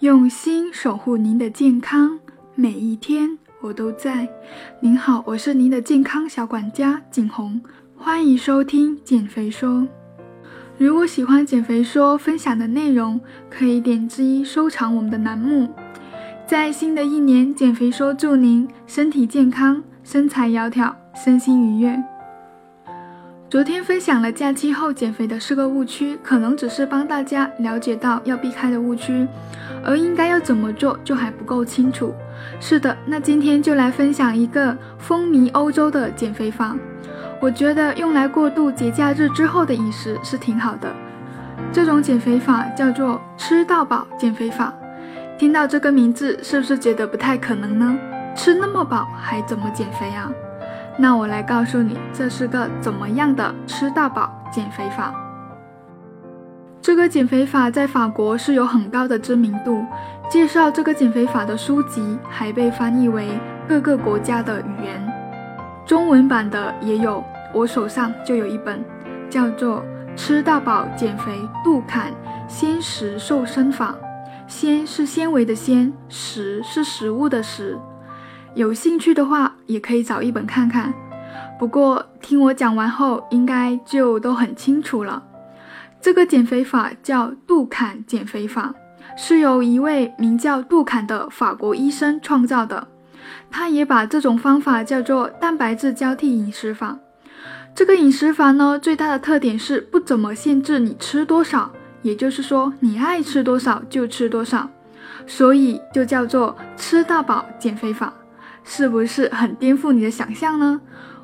用心守护您的健康，每一天我都在。您好，我是您的健康小管家景红，欢迎收听减肥说。如果喜欢减肥说分享的内容，可以点击收藏我们的栏目。在新的一年，减肥说祝您身体健康，身材窈窕，身心愉悦。昨天分享了假期后减肥的四个误区，可能只是帮大家了解到要避开的误区，而应该要怎么做就还不够清楚。是的，那今天就来分享一个风靡欧洲的减肥法，我觉得用来过渡节假日之后的饮食是挺好的。这种减肥法叫做吃到饱减肥法。听到这个名字，是不是觉得不太可能呢？吃那么饱还怎么减肥啊？那我来告诉你，这是个怎么样的吃到饱减肥法。这个减肥法在法国是有很高的知名度，介绍这个减肥法的书籍还被翻译为各个国家的语言，中文版的也有，我手上就有一本，叫做《吃到饱减肥杜坎鲜食瘦身法》，鲜是纤维的鲜，食是食物的食。有兴趣的话，也可以找一本看看。不过听我讲完后，应该就都很清楚了。这个减肥法叫杜坎减肥法，是由一位名叫杜坎的法国医生创造的。他也把这种方法叫做蛋白质交替饮食法。这个饮食法呢，最大的特点是不怎么限制你吃多少，也就是说你爱吃多少就吃多少，所以就叫做吃到饱减肥法。是不是很颠覆你的想象呢？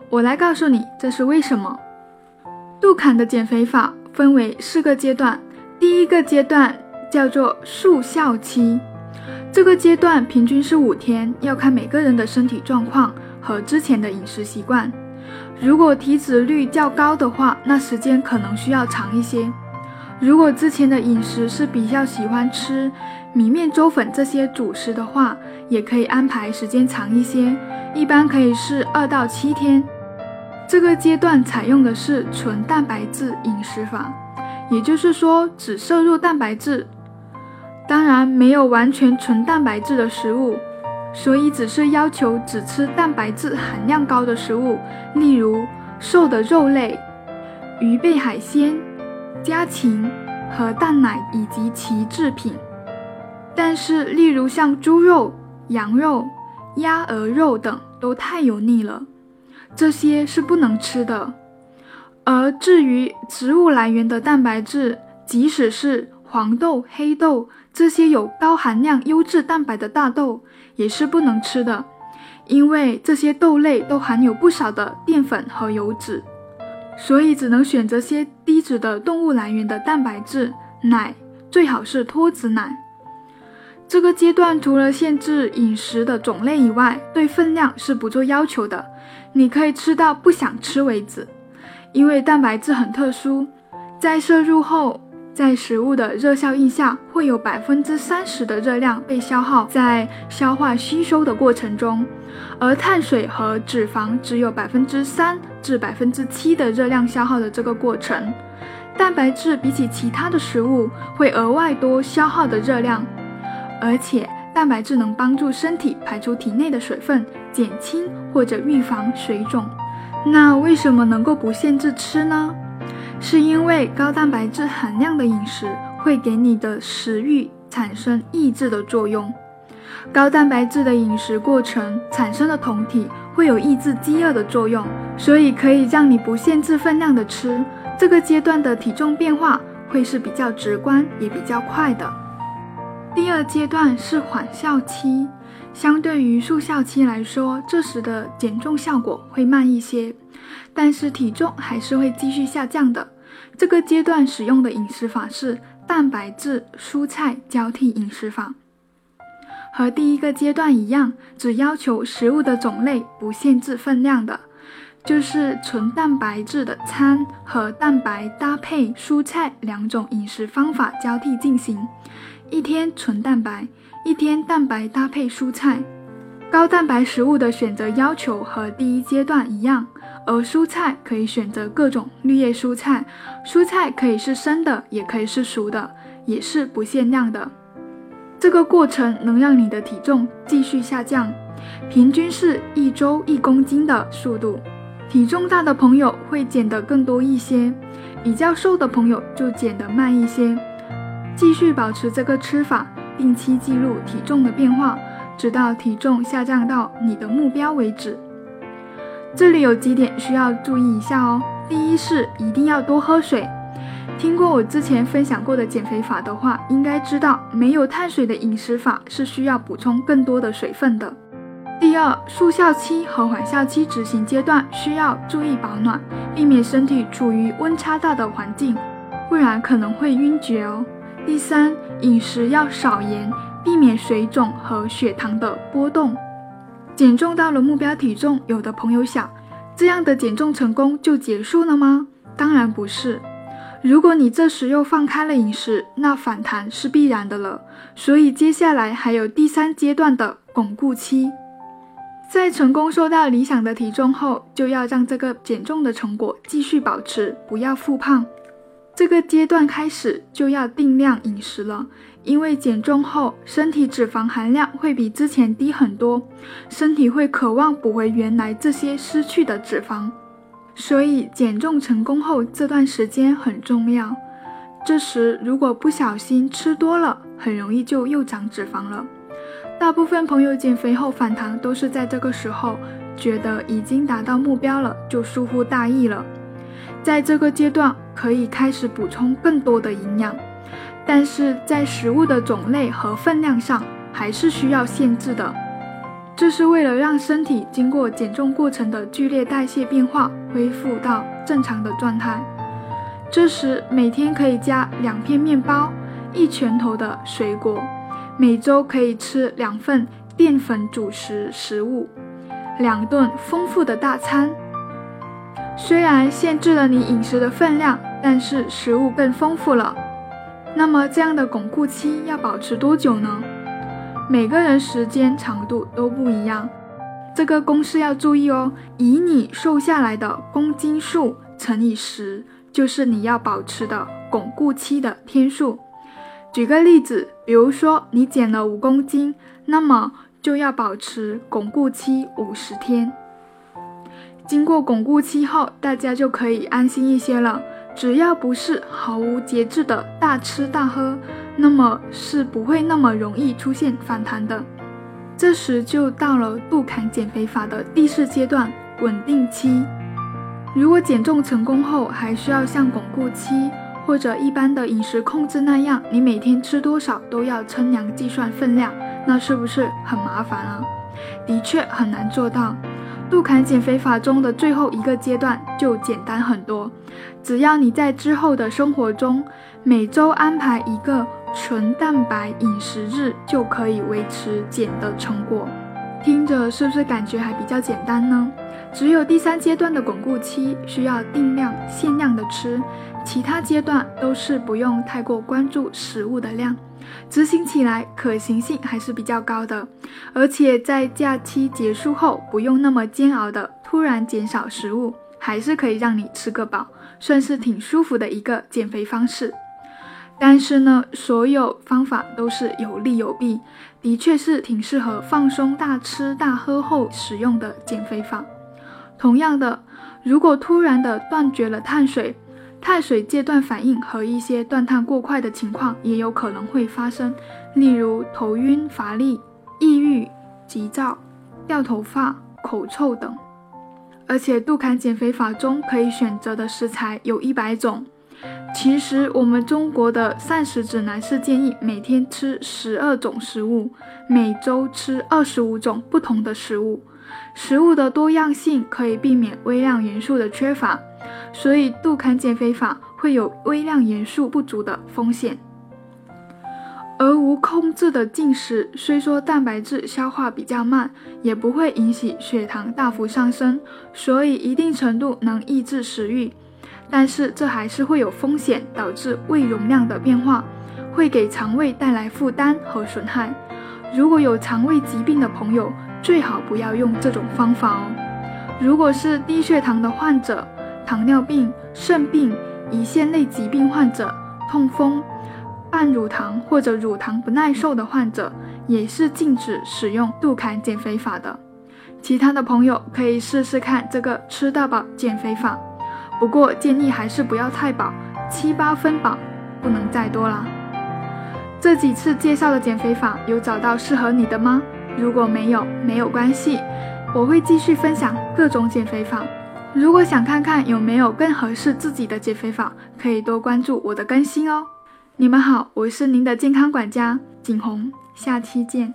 我来告诉你，这是为什么。杜坎的减肥法分为四个阶段，第一个阶段叫做速效期，这个阶段平均是五天，要看每个人的身体状况和之前的饮食习惯。如果体脂率较高的话，那时间可能需要长一些。如果之前的饮食是比较喜欢吃米面粥粉这些主食的话，也可以安排时间长一些，一般可以是二到七天。这个阶段采用的是纯蛋白质饮食法，也就是说只摄入蛋白质，当然没有完全纯蛋白质的食物，所以只是要求只吃蛋白质含量高的食物，例如瘦的肉类、鱼贝海鲜。家禽和蛋奶以及其制品，但是例如像猪肉、羊肉、鸭鹅肉等都太油腻了，这些是不能吃的。而至于植物来源的蛋白质，即使是黄豆、黑豆这些有高含量优质蛋白的大豆，也是不能吃的，因为这些豆类都含有不少的淀粉和油脂。所以只能选择些低脂的动物来源的蛋白质奶，最好是脱脂奶。这个阶段除了限制饮食的种类以外，对分量是不做要求的，你可以吃到不想吃为止。因为蛋白质很特殊，在摄入后。在食物的热效应下，会有百分之三十的热量被消耗在消化吸收的过程中，而碳水和脂肪只有百分之三至百分之七的热量消耗的这个过程。蛋白质比起其他的食物会额外多消耗的热量，而且蛋白质能帮助身体排出体内的水分，减轻或者预防水肿。那为什么能够不限制吃呢？是因为高蛋白质含量的饮食会给你的食欲产生抑制的作用。高蛋白质的饮食过程产生的酮体会有抑制饥饿的作用，所以可以让你不限制分量的吃。这个阶段的体重变化会是比较直观也比较快的。第二阶段是缓效期，相对于速效期来说，这时的减重效果会慢一些，但是体重还是会继续下降的。这个阶段使用的饮食法是蛋白质蔬菜交替饮食法，和第一个阶段一样，只要求食物的种类不限制分量的，就是纯蛋白质的餐和蛋白搭配蔬菜两种饮食方法交替进行，一天纯蛋白，一天蛋白搭配蔬菜。高蛋白食物的选择要求和第一阶段一样。而蔬菜可以选择各种绿叶蔬菜，蔬菜可以是生的，也可以是熟的，也是不限量的。这个过程能让你的体重继续下降，平均是一周一公斤的速度。体重大的朋友会减得更多一些，比较瘦的朋友就减得慢一些。继续保持这个吃法，定期记录体重的变化，直到体重下降到你的目标为止。这里有几点需要注意一下哦。第一是一定要多喝水。听过我之前分享过的减肥法的话，应该知道没有碳水的饮食法是需要补充更多的水分的。第二，速效期和缓效期执行阶段需要注意保暖，避免身体处于温差大的环境，不然可能会晕厥哦。第三，饮食要少盐，避免水肿和血糖的波动。减重到了目标体重，有的朋友想，这样的减重成功就结束了吗？当然不是。如果你这时又放开了饮食，那反弹是必然的了。所以接下来还有第三阶段的巩固期，在成功瘦到理想的体重后，就要让这个减重的成果继续保持，不要复胖。这个阶段开始就要定量饮食了，因为减重后身体脂肪含量会比之前低很多，身体会渴望补回原来这些失去的脂肪。所以减重成功后这段时间很重要，这时如果不小心吃多了，很容易就又长脂肪了。大部分朋友减肥后反弹都是在这个时候，觉得已经达到目标了，就疏忽大意了。在这个阶段可以开始补充更多的营养，但是在食物的种类和分量上还是需要限制的。这是为了让身体经过减重过程的剧烈代谢变化恢复到正常的状态。这时每天可以加两片面包，一拳头的水果，每周可以吃两份淀粉主食食物，两顿丰富的大餐。虽然限制了你饮食的分量，但是食物更丰富了。那么这样的巩固期要保持多久呢？每个人时间长度都不一样，这个公式要注意哦。以你瘦下来的公斤数乘以十，就是你要保持的巩固期的天数。举个例子，比如说你减了五公斤，那么就要保持巩固期五十天。经过巩固期后，大家就可以安心一些了。只要不是毫无节制的大吃大喝。那么是不会那么容易出现反弹的，这时就到了杜坎减肥法的第四阶段稳定期。如果减重成功后还需要像巩固期或者一般的饮食控制那样，你每天吃多少都要称量计算分量，那是不是很麻烦啊？的确很难做到。杜坎减肥法中的最后一个阶段就简单很多，只要你在之后的生活中每周安排一个。纯蛋白饮食日就可以维持减的成果，听着是不是感觉还比较简单呢？只有第三阶段的巩固期需要定量限量的吃，其他阶段都是不用太过关注食物的量，执行起来可行性还是比较高的。而且在假期结束后不用那么煎熬的突然减少食物，还是可以让你吃个饱，算是挺舒服的一个减肥方式。但是呢，所有方法都是有利有弊，的确是挺适合放松大吃大喝后使用的减肥法。同样的，如果突然的断绝了碳水，碳水戒断反应和一些断碳过快的情况也有可能会发生，例如头晕、乏力、抑郁、急躁、掉头发、口臭等。而且杜坎减肥法中可以选择的食材有一百种。其实，我们中国的膳食指南是建议每天吃十二种食物，每周吃二十五种不同的食物。食物的多样性可以避免微量元素的缺乏，所以杜康减肥法会有微量元素不足的风险。而无控制的进食，虽说蛋白质消化比较慢，也不会引起血糖大幅上升，所以一定程度能抑制食欲。但是这还是会有风险，导致胃容量的变化，会给肠胃带来负担和损害。如果有肠胃疾病的朋友，最好不要用这种方法哦。如果是低血糖的患者、糖尿病、肾病、胰腺类疾病患者、痛风、半乳糖或者乳糖不耐受的患者，也是禁止使用杜坎减肥法的。其他的朋友可以试试看这个吃到饱减肥法，不过建议还是不要太饱，七八分饱，不能再多了。这几次介绍的减肥法有找到适合你的吗？如果没有，没有关系，我会继续分享各种减肥法。如果想看看有没有更合适自己的减肥法，可以多关注我的更新哦。你们好，我是您的健康管家景红，下期见。